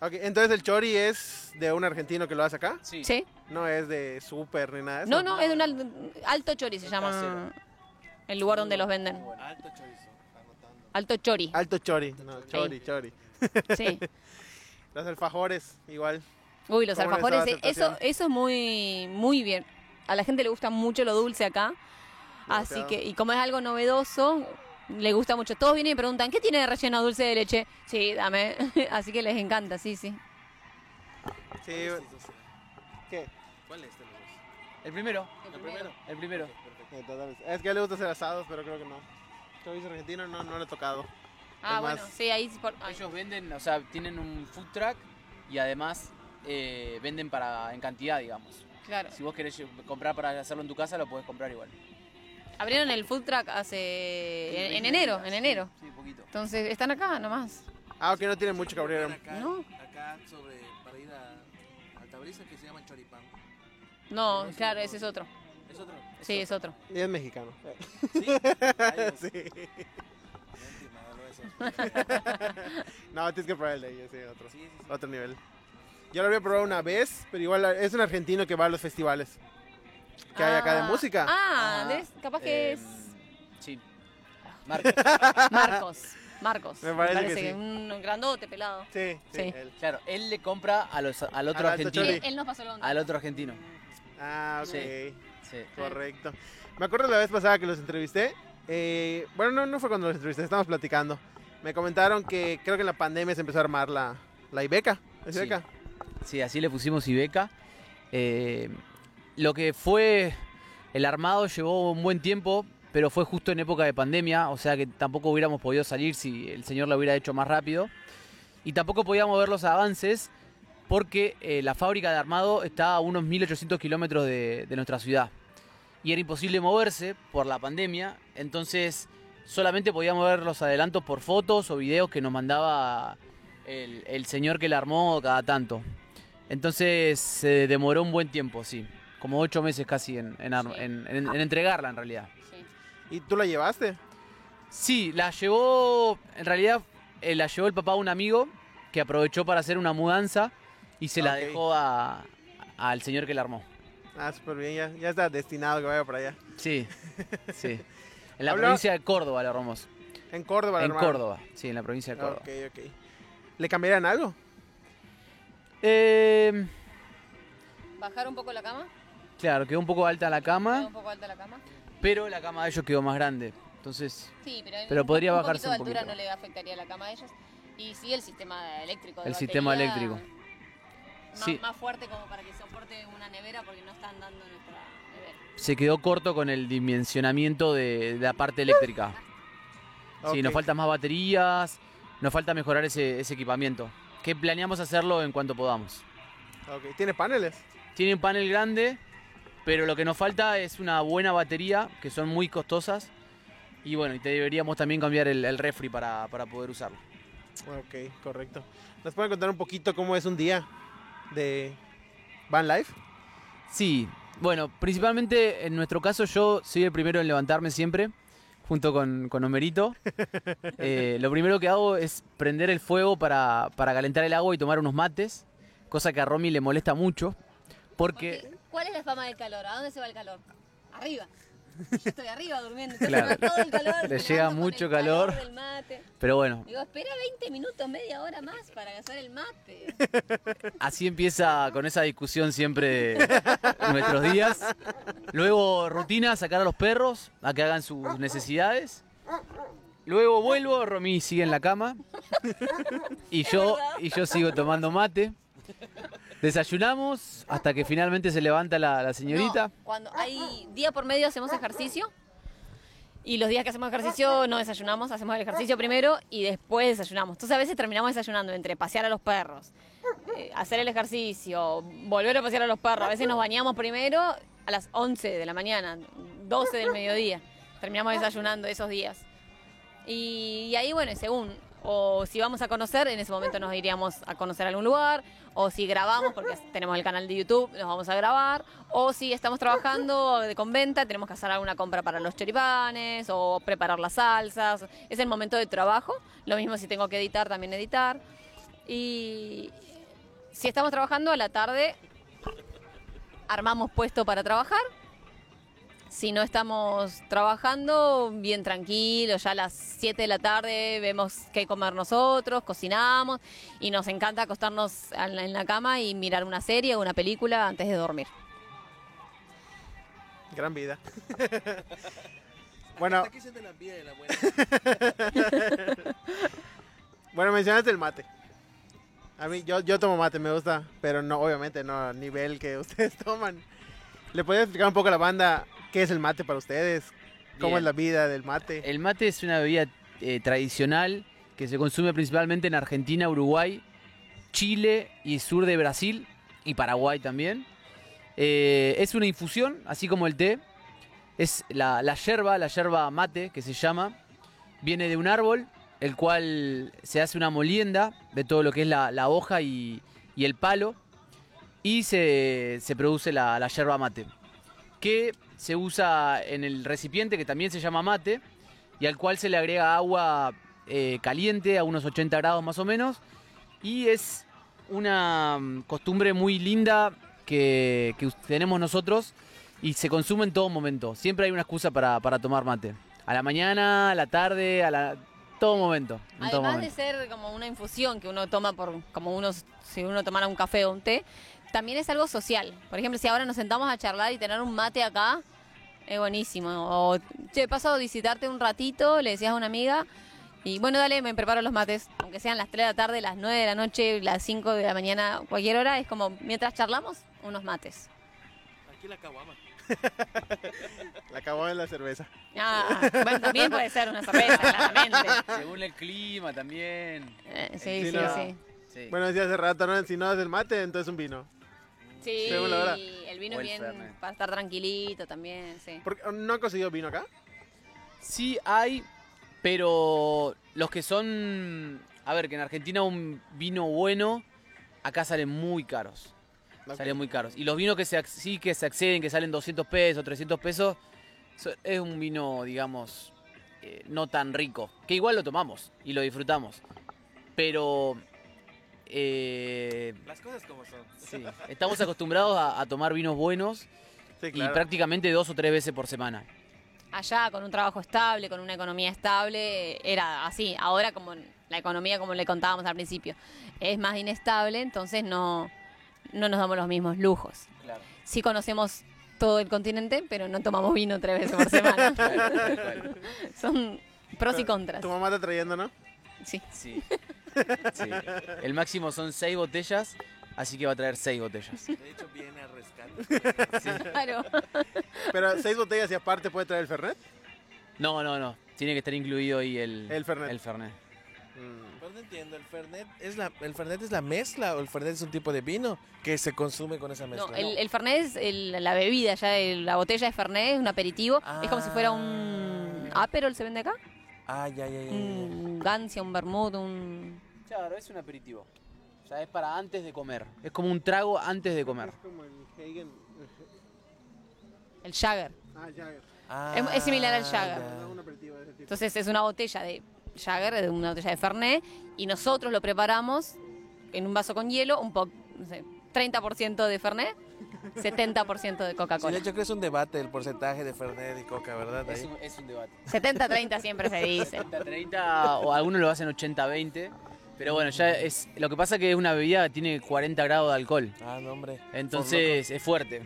Ok, entonces el chori es de un argentino que lo hace acá. Sí. ¿Sí? No es de súper ni nada de eso. No, no, es de un al- alto chori, se llama el lugar donde los venden. Alto chorizo. Alto chori, Alto chori. No, chori, chori. sí. (laughs) Los alfajores, igual. Uy, los ¿Cómo les alfajores, eh, eso, eso es muy, muy bien. A la gente le gusta mucho lo dulce acá. Así que, y como es algo novedoso, le gusta mucho. Todos vienen y preguntan, ¿qué tiene de relleno dulce de leche? Sí, dame. (laughs) Así que les encanta, sí, sí. Sí. ¿Qué? ¿Cuál es este de los dos? El primero. El primero. El primero. Sí, total. Es que a él le gusta hacer asados, pero creo que no. Chorizo argentino no, no le he tocado. Ah, Es bueno, más- sí, ahí sí por-. Ellos venden, o sea, tienen un food truck y además eh, venden para en cantidad, digamos. Claro. Si vos querés comprar para hacerlo en tu casa, lo podés comprar igual. Abrieron el food truck hace en, en enero, en enero. Sí, poquito. Entonces, están acá nomás. Ah, ok, no tiene mucho que abrir. Acá, ¿No? acá sobre, para ir a Altabrisa que se llama choripán. No, claro, ese es otro. ¿Es otro? Sí, es otro. Y es mexicano. ¿Sí? (laughs) Sí. (laughs) no, tienes que probar el de ellos, sí, otro. Sí, sí, sí. Otro nivel. Yo lo había probado una vez, pero igual es un argentino que va a los festivales que hay acá de Ah, música. Ah, Ah, ¿ves? capaz que Eh, es Sí. Marcos. (laughs) Marcos. Marcos. Me parece que sí. Un grandote, pelado. Sí, sí, Sí. él. claro, él le compra a los, al otro argentino. Él, él nos pasó el contacto. Al otro argentino. Ah, ok. Sí. Sí. Correcto. Me acuerdo la vez pasada que los entrevisté. eh, bueno, no, no fue cuando los entrevisté, estábamos platicando. Me comentaron que creo que en la pandemia se empezó a armar la, la Ibeca. ¿Es Sí. Ibeca? Sí, así le pusimos Ibeca. Eh, lo que fue el armado llevó un buen tiempo, pero fue justo en época de pandemia, o sea que tampoco hubiéramos podido salir si el señor lo hubiera hecho más rápido. Y tampoco podíamos ver los avances porque eh, la fábrica de armado está a unos 1800 kilómetros de, de nuestra ciudad. Y era imposible moverse por la pandemia, entonces solamente podíamos ver los adelantos por fotos o videos que nos mandaba el, el señor que la armó cada tanto. Entonces se demoró un buen tiempo, sí. Como ocho meses casi en, en ar- Sí. en- en- en entregarla en realidad. Sí. ¿Y tú la llevaste? Sí, la llevó, en realidad eh, la llevó el papá de un amigo que aprovechó para hacer una mudanza y se la dejó a- al señor que la armó. Ah, súper bien, ya, ya está destinado que vaya para allá. Sí, (laughs) sí. En la Habla- provincia de Córdoba la armamos. En Córdoba la En armaron. Córdoba, sí, en la provincia de Córdoba. Ok, ok. ¿Le cambiarían algo? Eh, Bajar un poco la cama. claro, quedó un poco alta la Quedó cama, un poco alta la cama. pero la cama de ellos quedó más grande. Entonces, Sí, pero, en Pero un- podría un bajarse poquito de un altura poquito. no le afectaría la cama a ellos. Y sí el sistema eléctrico. de El sistema eléctrico. Sí. más fuerte como para que soporte una nevera porque no están dando nuestra. Se quedó corto con el dimensionamiento de, de la parte eléctrica. Sí, nos faltan más baterías, nos falta mejorar ese, ese equipamiento. Que planeamos hacerlo en cuanto podamos. Ok, ¿Tiene paneles? Tiene un panel grande, pero lo que nos falta es una buena batería, que son muy costosas. Y bueno, y te deberíamos también cambiar el, el refri para, para poder usarlo. Ok, correcto. ¿Nos pueden contar un poquito cómo es un día de Van Life? Sí, bueno, principalmente en nuestro caso yo soy el primero en levantarme siempre, junto con, con Homerito. (laughs) Eh, lo primero que hago es prender el fuego para, para calentar el agua y tomar unos mates, cosa que a Romy le molesta mucho, porque... ¿Cuál es la fama del calor? ¿A dónde se va el calor? Arriba. Yo (laughs) estoy arriba durmiendo, Claro. todo el calor. Le llega mucho calor. del mate. Pero bueno, Digo, espera 20 minutos, media hora más para hacer el mate. (laughs) así empieza con esa discusión siempre (laughs) nuestros días. Luego rutina, sacar a los perros a que hagan sus necesidades. Luego vuelvo, Romy sigue en la cama. Y yo, y yo sigo tomando mate. Desayunamos hasta que finalmente se levanta la, señorita. Cuando hay día por medio hacemos ejercicio. Y los días que hacemos ejercicio no desayunamos, hacemos el ejercicio primero y después desayunamos. Entonces a veces terminamos desayunando entre pasear a los perros, eh, hacer el ejercicio, volver a pasear a los perros. A veces nos bañamos primero a las 11 de la mañana, 12 del mediodía. Terminamos desayunando esos días. Y, y ahí, bueno, según, o si vamos a conocer, en ese momento nos iríamos a conocer algún lugar, o si grabamos, porque tenemos el canal de YouTube, nos vamos a grabar, o si estamos trabajando de con venta, tenemos que hacer alguna compra para los choripanes, o preparar las salsas, es el momento de trabajo, lo mismo si tengo que editar, también editar. Y si estamos trabajando a la tarde, armamos puesto para trabajar, si no estamos trabajando, bien tranquilo, ya a las 7 de la tarde vemos qué comer nosotros, cocinamos y nos encanta acostarnos en la- cama y mirar una serie o una película antes de dormir. Gran vida. (laughs) bueno, Hasta aquí se te la vida de la buena. (laughs) bueno, mencionaste el mate. A mí, yo, yo tomo mate, me gusta, pero no, obviamente no a nivel que ustedes (laughs) toman. ¿Le podrías explicar un poco a la banda qué es el mate para ustedes? ¿Cómo Bien. es la vida del mate? El mate es una bebida eh, tradicional que se consume principalmente en Argentina, Uruguay, Chile y sur de Brasil y Paraguay también. Eh, es una infusión, así como el té. Es la, la yerba, la yerba mate que se llama. Viene de un árbol, el cual se hace una molienda de todo lo que es la, la hoja y, y el palo. Y se, se produce la, la yerba mate. Que se usa en el recipiente que también se llama mate y al cual se le agrega agua eh, caliente a unos 80 grados más o menos. Y es una mm, costumbre muy linda que, tenemos nosotros y se consume en todo momento. Siempre hay una excusa para, para tomar mate. A la mañana, a la tarde, a la todo momento. todo Además de ser como una infusión que uno toma por como uno si uno tomara un café o un té, también es algo social. Por ejemplo, si ahora nos sentamos a charlar y tener un mate acá, es buenísimo. O, che, paso a visitarte un ratito, le decías a una amiga, y bueno, dale, me preparo los mates. Aunque sean las 3 de la tarde, las 9 de la noche, las 5 de la mañana, cualquier hora, es como, mientras charlamos, unos mates. Aquí la caguama. (laughs) La acabó de la cerveza. Ah, bueno, también puede ser una cerveza, (laughs) claramente. Según el clima también. Eh, sí, Sí, sí, no. sí. Sí. Bueno, decía hace rato, ¿no? Si no es el mate, entonces un vino. Sí, Según la hora. el vino O el bien Fernet. para estar tranquilito también, sí. ¿Por qué- ¿No han conseguido vino acá? Sí hay, pero los que son... A ver, que en Argentina un vino bueno, acá salen muy caros. Salen muy caros. Y los vinos que se, ac- sí que se acceden, que salen 200 pesos, 300 pesos, so- es un vino, digamos, eh, no tan rico. Que igual lo tomamos y lo disfrutamos. Pero... eh, Las cosas como son. sí, estamos acostumbrados a, a tomar vinos buenos Sí, y prácticamente dos o tres veces por semana. Allá con un trabajo estable, con una economía estable, era así. Ahora como la economía, como le contábamos al principio, es más inestable, entonces no, no nos damos los mismos lujos. Claro. Sí conocemos todo el continente, pero no tomamos vino tres veces por semana. (laughs) Son pros y contras. Tu mamá está trayendo, ¿no? Sí. Sí. Sí. El máximo son seis botellas Así que va a traer seis botellas. De hecho, viene a rescate. Claro. Pero seis botellas y aparte puede traer el Fernet. No, no, no. Tiene que estar incluido ahí el, El Fernet. El Fernet. Mm. Pero no entiendo, ¿el Fernet, es la, ¿el Fernet es la mezcla o el Fernet es un tipo de vino que se consume con esa mezcla? No, el, el Fernet es el- la bebida, ya el- la botella de Fernet es un aperitivo. Es como si fuera un Aperol, ¿se vende acá? Ah, ya, ya, ya. Un Gancia, un Vermouth, un... Claro, es un aperitivo. O sea, es para antes de comer. Es como un trago antes de comer. Es como el Hagen. El Jagger. Ah, Jagger. Ah, es- es similar al Jagger. tipo. Entonces es una botella de Jagger, de una botella de Fernet, y nosotros lo preparamos en un vaso con hielo, un poco, no sé, 30% de Fernet, 70% de Sí, Coca-Cola. de hecho, creo que es un debate el porcentaje de Fernet y Coca, ¿verdad? Es un, es un debate. 70-30 siempre se dice. 30 o algunos lo hacen 80-20. Pero bueno, ya es. Lo que pasa que es una bebida que tiene 40 grados de alcohol. Ah, no, hombre. Entonces es fuerte.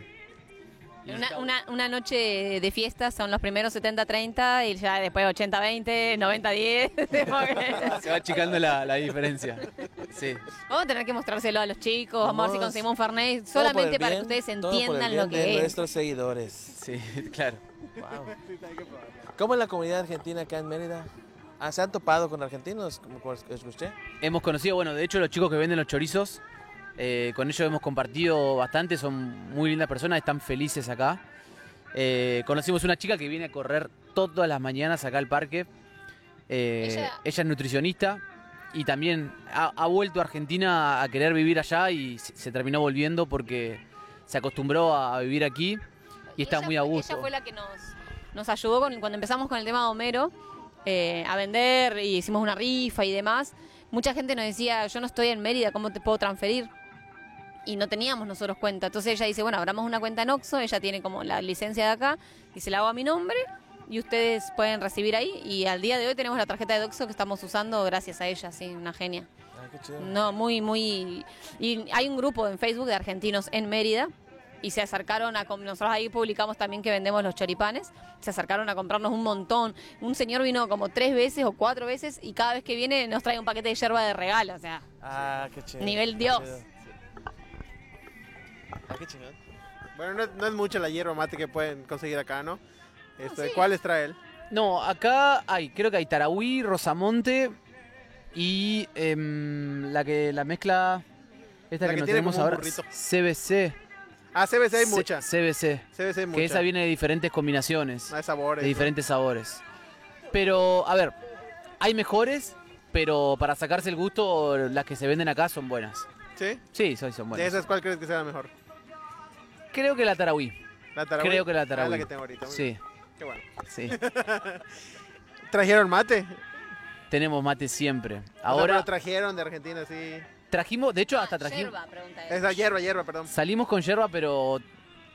Una, una, una noche de fiesta son los primeros 70-30 y ya después 80-20, 90-10. (laughs) (laughs) Se va achicando la, la diferencia. Sí. Vamos a tener que mostrárselo a los chicos, vamos a ver si conseguimos un Fernet, solamente para que ustedes entiendan lo de que es. nuestros seguidores. Sí, (laughs) claro. Wow. ¿Cómo es la comunidad argentina acá en Mérida? Ah, ¿Se han topado con argentinos? Como escuché. Hemos conocido, bueno, de hecho los chicos que venden los chorizos, eh, con ellos hemos compartido bastante, son muy lindas personas, están felices acá. Eh, conocimos una chica que viene a correr todas las mañanas acá al parque. Eh, Ella- ella... es nutricionista y también ha, ha vuelto a Argentina a querer vivir allá y se, se terminó volviendo porque se acostumbró a vivir aquí y está ella muy a gusto. Ella fue la que nos, nos ayudó con, cuando empezamos con el tema de Homero eh, a vender y hicimos una rifa y demás. Mucha gente nos decía, yo no estoy en Mérida, ¿cómo te puedo transferir? Y no teníamos nosotros cuenta. Entonces ella dice, bueno, abramos una cuenta en Oxxo, ella tiene como la licencia de acá, y se la hago a mi nombre y ustedes pueden recibir ahí. Y al día de hoy tenemos la tarjeta de Oxxo que estamos usando gracias a ella, sí, una genia. Ah, qué chido. No, muy, muy... Y hay un grupo en Facebook de argentinos en Mérida y se acercaron a... Nosotros ahí publicamos también que vendemos los choripanes. Se acercaron a comprarnos un montón. Un señor vino como tres veces o cuatro veces y cada vez que viene nos trae un paquete de yerba de regalo. O sea, Ah, qué chido. Nivel qué Dios. Ah, qué chingón. Bueno, no es, no es mucha la hierba mate que pueden conseguir acá, ¿no? Este, sí. ¿Cuáles trae él? No, acá hay, creo que hay Tarahui, Rosamonte y em, la que la mezcla esta La que, que no tiene tenemos ahora, burrito. CBC. Ah, CBC hay C- mucha. CBC. CBC hay mucha. Que esa viene de diferentes combinaciones, Hay sabores. de ¿no? diferentes sabores. Pero, a ver, hay mejores, pero para sacarse el gusto, las que se venden acá son buenas. ¿Sí? Sí, son ¿De buenas. esas cuál crees que sea la mejor? Creo que la Tarahui. La Tarahui. Creo que la Ah, Tarahui. la que tengo ahorita. Sí. Qué bueno. sí. (laughs) ¿Trajeron mate? Tenemos mate siempre. Ahora pero trajeron de Argentina, sí. Trajimos, de hecho hasta Ah, trajimos... yerba, pregunta él. Esa hierba, hierba, perdón. Salimos con yerba, pero o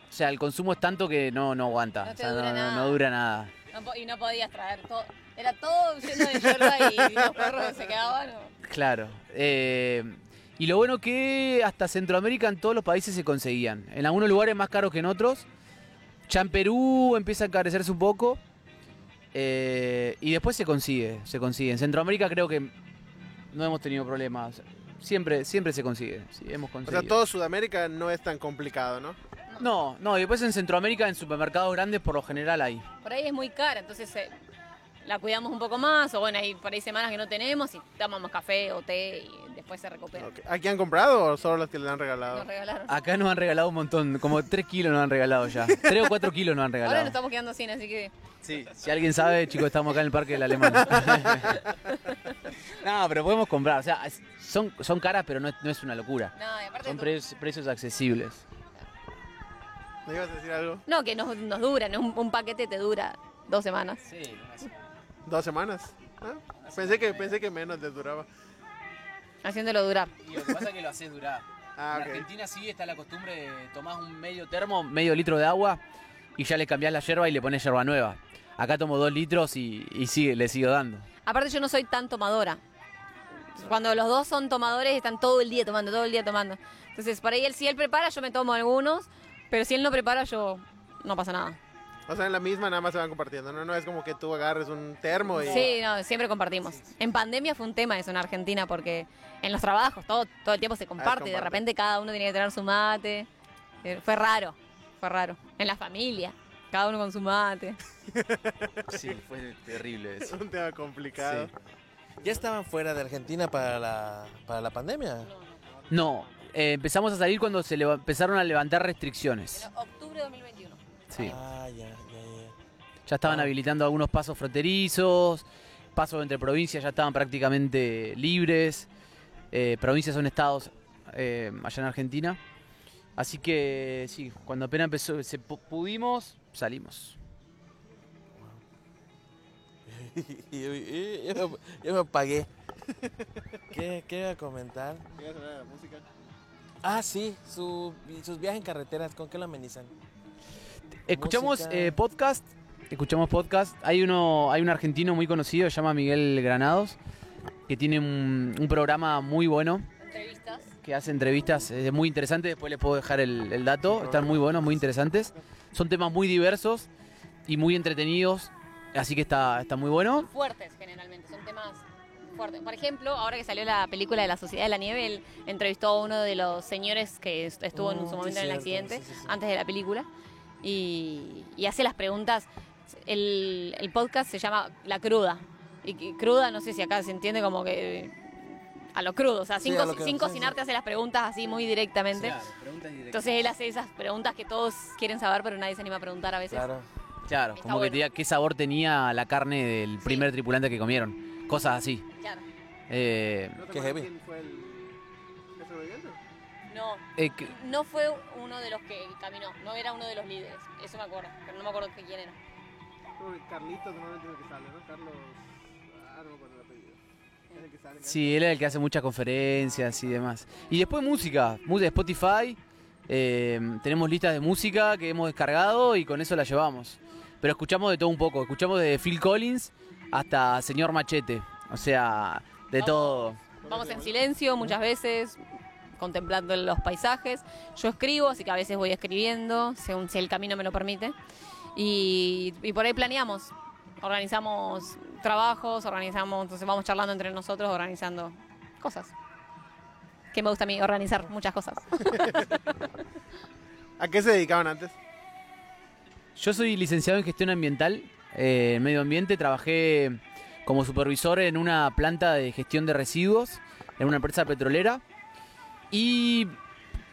sea, el consumo es tanto que no, no aguanta. No O te sea, dura no, no- nada. no dura nada. Y no podías traer todo. Era todo lleno de yerba y los perros se quedaban. ¿o? (laughs) Claro. Eh, y lo bueno que hasta Centroamérica en todos los países se conseguían. En algunos lugares más caros que en otros. Ya en Perú empieza a encarecerse un poco. eh, y después se consigue, se consigue. En Centroamérica creo que no hemos tenido problemas. Siempre, siempre se consigue. Sí, hemos O conseguido. sea, todo Sudamérica no es tan complicado, ¿no? No, no, y después en Centroamérica, en supermercados grandes, por lo general hay. Por ahí es muy cara, entonces eh, la cuidamos un poco más. O bueno, hay por ahí semanas que no tenemos y tomamos café o té y después se recupera. ¿Aquí han comprado o solo las que le han regalado? Nos regalaron. Acá nos han regalado un montón, como 3 kilos nos han regalado ya. (laughs) 3 o 4 kilos nos han Ahora nos regalado. estamos quedando sin, así que. Sí, si alguien sabe, chicos, estamos acá en el Parque del Alemán. (laughs) no, pero podemos comprar. O sea, son, son caras, pero no es, no es una locura. No, y aparte. Son pre- precios accesibles. ¿Me ibas a decir algo? No, que nos, nos dura, ¿no? un, un paquete te dura dos semanas. Sí, ¿Dos semanas? Ah, Pensé que, pensé que menos les duraba. Haciéndolo durar. Y lo que pasa es que lo haces durar. (laughs) Ah, en. Argentina sí está la costumbre de tomás un medio termo, medio litro de agua y ya le cambiás la yerba y le pones yerba nueva. Acá tomo dos litros y, y sigue, le sigo dando. Aparte, yo no soy tan tomadora. Cuando los dos son tomadores, están todo el día tomando, todo el día tomando. Entonces, por ahí, él, si él prepara, yo me tomo algunos, pero si él no prepara, yo no pasa nada. O sea, en la misma nada más se van compartiendo, ¿no? No es como que tú agarres un termo y... Sí, no, siempre compartimos. En pandemia fue un tema eso en Argentina porque en los trabajos todo, todo el tiempo se comparte. y de repente cada uno tenía que tener su mate. Eh, Fue raro, fue raro. En la familia, cada uno con su mate. (laughs) Sí, fue terrible Es eso. un tema complicado. ¿Ya estaban fuera de Argentina para la, para la pandemia? No, eh, empezamos a salir cuando se empezaron a levantar restricciones. octubre de 2021. Sí. Ah, ya, ya, ya. Ya estaban Ah. habilitando algunos pasos fronterizos, pasos entre provincias ya estaban prácticamente libres. Eh, provincias son estados eh, allá en Argentina. Así que sí, cuando apenas empezó, se pu- pudimos, salimos. (laughs) Yo, me- yo me apagué. ¿Qué, ¿Qué iba a comentar? Ah, sí, su, sus viajes en carreteras, ¿con qué lo amenizan? Escuchamos eh, podcast, escuchamos podcast. Hay uno, hay un argentino muy conocido, se llama Miguel Granados, que tiene un, un programa muy bueno, Entrevistas. que hace entrevistas eh, muy interesantes. Después les puedo dejar el, el dato. Están muy buenos, muy interesantes. Son temas muy diversos y muy entretenidos. Así que está, está muy bueno. Fuertes generalmente, son temas fuertes. Por ejemplo, ahora que salió la película de la Sociedad de la Nieve, él entrevistó a uno de los señores que est- estuvo en Mm, su sí, momento en el cierto, accidente, sí, sí, sí. antes de la película, y, y hace las preguntas. El, el podcast se llama La Cruda. Y que- cruda, no sé si acá se entiende como que a lo crudo, o sea, sin, co- sin sí, cocinar sí. te hace las preguntas así muy directamente. Entonces él hace esas preguntas que todos quieren saber, pero nadie se anima a preguntar a veces. Claro. Claro, Está como que te diga qué sabor tenía la carne del primer tripulante que comieron. Cosas así. Claro. Eh, ¿No te Qué heavy. quién fue el... No, eh, que- No fue uno de los que caminó, no era uno de los líderes, eso me acuerdo, pero no me acuerdo quién era. Carlitos normalmente es el que sale, ¿no? Carlos... Ah, no me acuerdo el apellido. Es el que sale. Sí, él es el que hace muchas conferencias y demás. Y después música, música de Spotify. eh, tenemos listas de música que hemos descargado y con eso la llevamos. Pero escuchamos de todo un poco. Escuchamos de Phil Collins hasta Señor Machete. O sea, de Vamos. todo. Vamos en silencio muchas veces, contemplando los paisajes. Yo escribo, así que a veces voy escribiendo, según si el camino me lo permite. Y, y por ahí planeamos, organizamos trabajos, organizamos, entonces vamos charlando entre nosotros, organizando cosas. Que me gusta a mí organizar muchas cosas. (laughs) ¿A qué se dedicaban antes? Yo soy licenciado en gestión ambiental, eh, en medio ambiente. Trabajé como supervisor en una planta de gestión de residuos, en una empresa petrolera. Y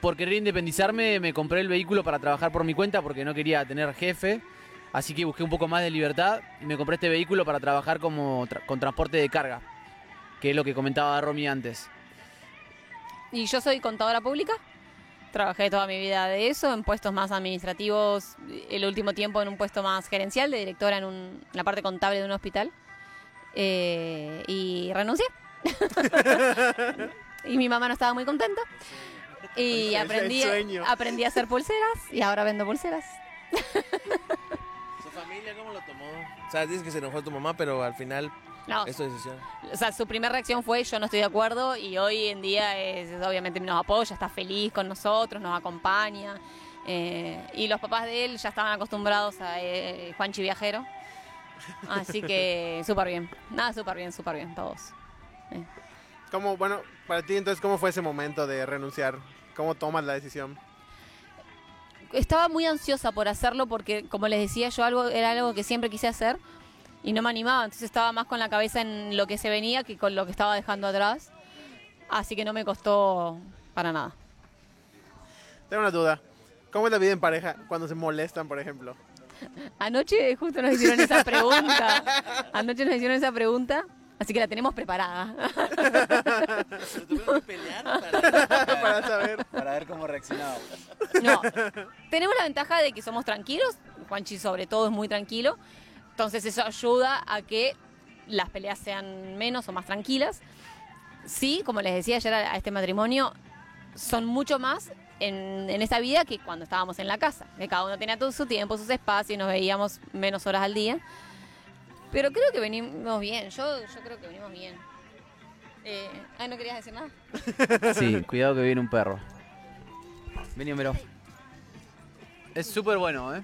por querer independizarme, me compré el vehículo para trabajar por mi cuenta porque no quería tener jefe. Así que busqué un poco más de libertad y me compré este vehículo para trabajar como tra- con transporte de carga, que es lo que comentaba Romy antes. Y yo soy contadora pública. Trabajé toda mi vida de eso, en puestos más administrativos, el último tiempo en un puesto más gerencial, de directora en, un- en la parte contable de un hospital. Eh, y renuncié. (laughs) y mi mamá no estaba muy contenta. Y aprendí, aprendí a hacer pulseras y ahora vendo pulseras. ¿Su familia cómo lo tomó? O sea, dices que se enojó tu mamá, pero al final No, es tu decisión. O sea, su primera reacción fue yo no estoy de acuerdo y hoy en día es, obviamente nos apoya, está feliz con nosotros, nos acompaña. eh, y los papás de él ya estaban acostumbrados a eh, Juanchi Viajero. Así que (laughs) súper bien. Nada, súper bien, súper bien, todos. ¿Cómo, bueno, para ti entonces, cómo fue ese momento de renunciar? ¿Cómo tomas la decisión? Estaba muy ansiosa por hacerlo porque, como les decía, yo algo era algo que siempre quise hacer y no me animaba. Entonces estaba más con la cabeza en lo que se venía que con lo que estaba dejando atrás. Así que no me costó para nada. Tengo una duda. ¿Cómo es la vida en pareja cuando se molestan, por ejemplo? (laughs) Anoche justo nos hicieron esa pregunta. (laughs) Anoche nos hicieron esa pregunta, así que la tenemos preparada. (laughs) Pero que pelear para... para saber. Para ver cómo reaccionaba. No, tenemos la ventaja de que somos tranquilos. Juanchi sobre todo es muy tranquilo. Entonces eso ayuda a que las peleas sean menos o más tranquilas. Sí, como les decía ayer a a este matrimonio, son mucho más en, en esa vida que cuando estábamos en la casa. Que cada uno tenía todo su tiempo, sus espacios, nos veíamos menos horas al día. Pero creo que venimos bien, yo, yo creo que venimos bien. Eh, ay, ¿no querías decir nada? (laughs) Sí, cuidado que viene un perro. Vení, Homero. Es súper bueno, ¿eh?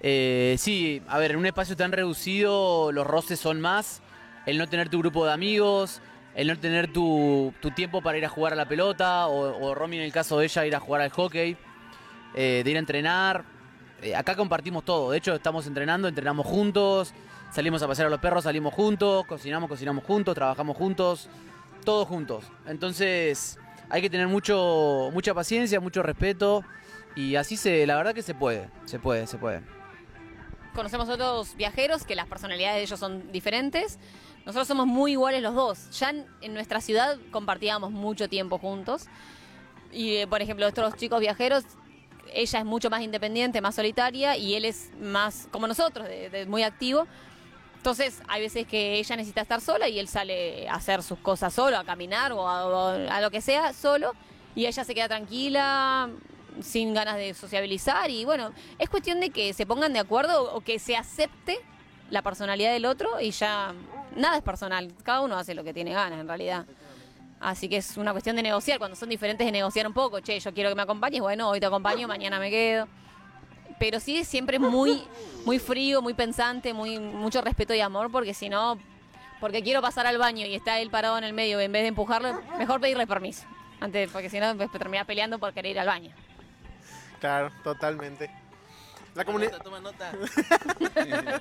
Eh, sí, a ver, en un espacio tan reducido los roces son más. El no tener tu grupo de amigos, el no tener tu, tu tiempo para ir a jugar a la pelota, o, o Romy en el caso de ella ir a jugar al hockey, eh, de ir a entrenar. Eh, acá compartimos todo, de hecho estamos entrenando, entrenamos juntos, salimos a pasear a los perros, salimos juntos, cocinamos, cocinamos juntos, trabajamos juntos, todos juntos. Entonces hay que tener mucho, mucha paciencia, mucho respeto y así se, la verdad que se puede, se puede, se puede. Conocemos otros viajeros que las personalidades de ellos son diferentes. Nosotros somos muy iguales los dos. Ya en, nuestra ciudad compartíamos mucho tiempo juntos. Y, eh, por ejemplo, estos chicos viajeros, ella es mucho más independiente, más solitaria, y él es más como nosotros, de- de muy activo. Entonces, hay veces que ella necesita estar sola y él sale a hacer sus cosas solo, a caminar o a, o a lo que sea, solo, y ella se queda tranquila, sin ganas de sociabilizar. Y bueno, es cuestión de que se pongan de acuerdo o que se acepte la personalidad del otro y ya nada es personal, cada uno hace lo que tiene ganas en realidad. Así que es una cuestión de negociar, cuando son diferentes de negociar un poco, che, yo quiero que me acompañes, bueno, hoy te acompaño, mañana me quedo. Pero sí es siempre muy, muy frío, muy pensante, muy, mucho respeto y amor, porque si no, porque quiero pasar al baño y está él parado en el medio, en vez de empujarlo, mejor pedirle permiso. Antes, porque si no, después terminas peleando por querer ir al baño. Claro, totalmente. La, Toma comuni- nota, toma nota. (laughs)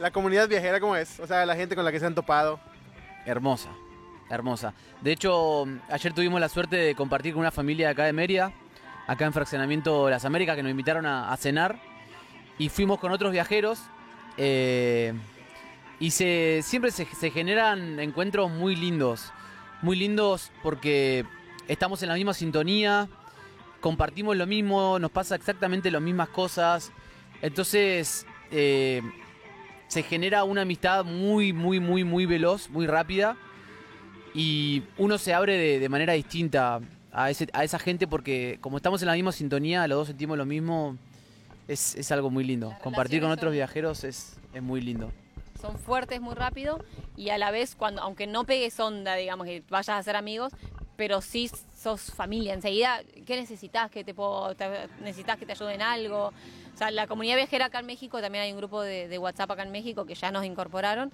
la comunidad viajera, ¿cómo es? O sea, la gente con la que se han topado. Hermosa, hermosa. De hecho, ayer tuvimos la suerte de compartir con una familia de acá de Mérida, acá en Fraccionamiento Las Américas, que nos invitaron a, cenar. Y fuimos con otros viajeros. eh, y se, siempre se, se generan encuentros muy lindos. Muy lindos porque estamos en la misma sintonía, compartimos lo mismo, nos pasa exactamente las mismas cosas. Entonces, eh, se genera una amistad muy, muy, muy, muy veloz, muy rápida. Y uno se abre de, de manera distinta a, ese, a esa gente porque como estamos en la misma sintonía, los dos sentimos lo mismo, es, es algo muy lindo. Compartir con otros son- viajeros es, es muy lindo. son fuertes muy rápido y a la vez cuando aunque no pegues onda digamos que vayas a ser amigos pero sí sos familia enseguida qué necesitas que te puedo te- necesitas que te ayude en algo o sea la comunidad viajera acá en México también hay un grupo de, de WhatsApp acá en México que ya nos incorporaron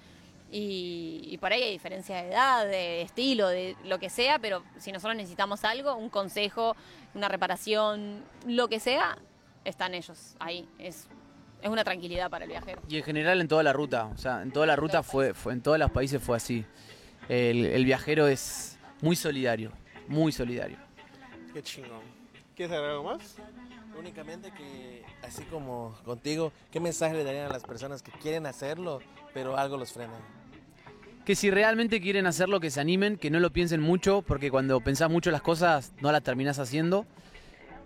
y, y por ahí hay diferencia de edad, de estilo, de lo que sea, pero si nosotros necesitamos algo, un consejo, una reparación, lo que sea, están ellos ahí. Es, es una tranquilidad para el viajero. Y en general en toda la ruta, o sea, en toda la ruta fue, fue en todos los países fue así. El, el viajero es muy solidario, muy solidario. Qué chingón. ¿Quieres agregar algo más? Únicamente que, así como contigo, ¿qué mensaje le darían a las personas que quieren hacerlo, pero algo los frena? Que si realmente quieren hacerlo, que se animen, que no lo piensen mucho, porque cuando pensás mucho las cosas no las terminás haciendo.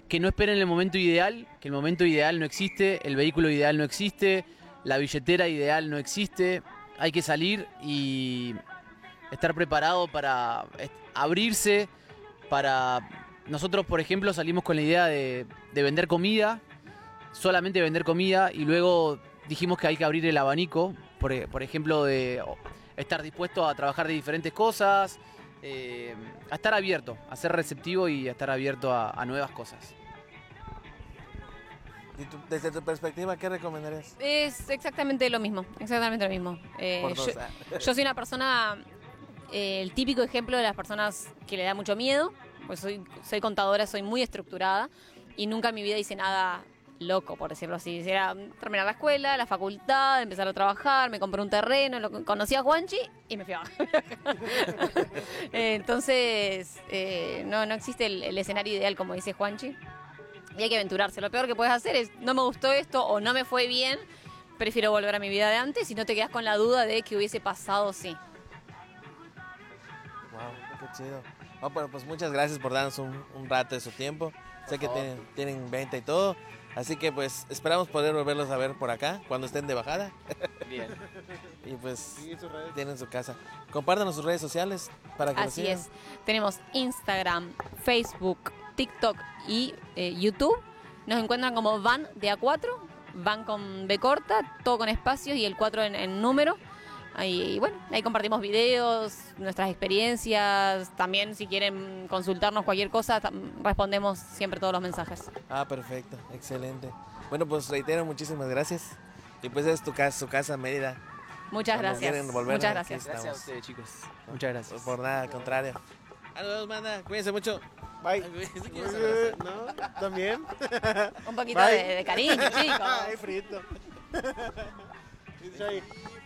Que no esperen el momento ideal, que el momento ideal no existe, el vehículo ideal no existe, la billetera ideal no existe. Hay que salir y estar preparado para abrirse, para... Nosotros, por ejemplo, salimos con la idea de, de vender comida, solamente vender comida, y luego dijimos que hay que abrir el abanico, por ejemplo, de estar dispuesto a trabajar de diferentes cosas, eh, a estar abierto, a ser receptivo y a estar abierto a, a nuevas cosas. Y desde tu perspectiva, ¿qué recomendarías? Es exactamente lo mismo, exactamente lo mismo. Eh, yo, ah. yo soy una persona, eh, el típico ejemplo de las personas que le da mucho miedo, pues soy, soy contadora, soy muy estructurada y nunca en mi vida hice nada loco, por decirlo así. Era terminar la escuela, la facultad, empezar a trabajar, me compré un terreno, lo, conocí a Juanchi y me fui a (laughs) Entonces, eh, no, no existe el, el escenario ideal, como dice Juanchi. Y hay que aventurarse. Lo peor que puedes hacer es, no me gustó esto o no me fue bien, prefiero volver a mi vida de antes y no te quedas con la duda de que hubiese pasado sí. Wow, qué chido. No, pero pues muchas gracias por darnos un, un rato de su tiempo. Sé que tienen, tienen venta y todo. Así que pues esperamos poder volverlos a ver por acá cuando estén de bajada. Bien. (laughs) Y pues Sigue sus redes. tienen su casa. Compártanos sus redes sociales para que Así es. Tenemos Instagram, Facebook, TikTok y eh, YouTube. Nos encuentran como Van de A4, Van con B corta, todo con espacios y el 4 en, en número. Ahí, y bueno, ahí compartimos videos, nuestras experiencias. También si quieren consultarnos cualquier cosa, respondemos siempre todos los mensajes. Ah, perfecto, excelente. Bueno, pues reitero, muchísimas gracias. Y pues es tu casa, su casa, Mérida. Muchas Cuando gracias. quieren volver, Muchas gracias. Gracias a ustedes, chicos. Muchas gracias. Por nada, al contrario. A los manda, cuídense mucho. Bye. (laughs) ¿También? Un poquito de, de cariño, chicos. (laughs) Ay, frito. (laughs)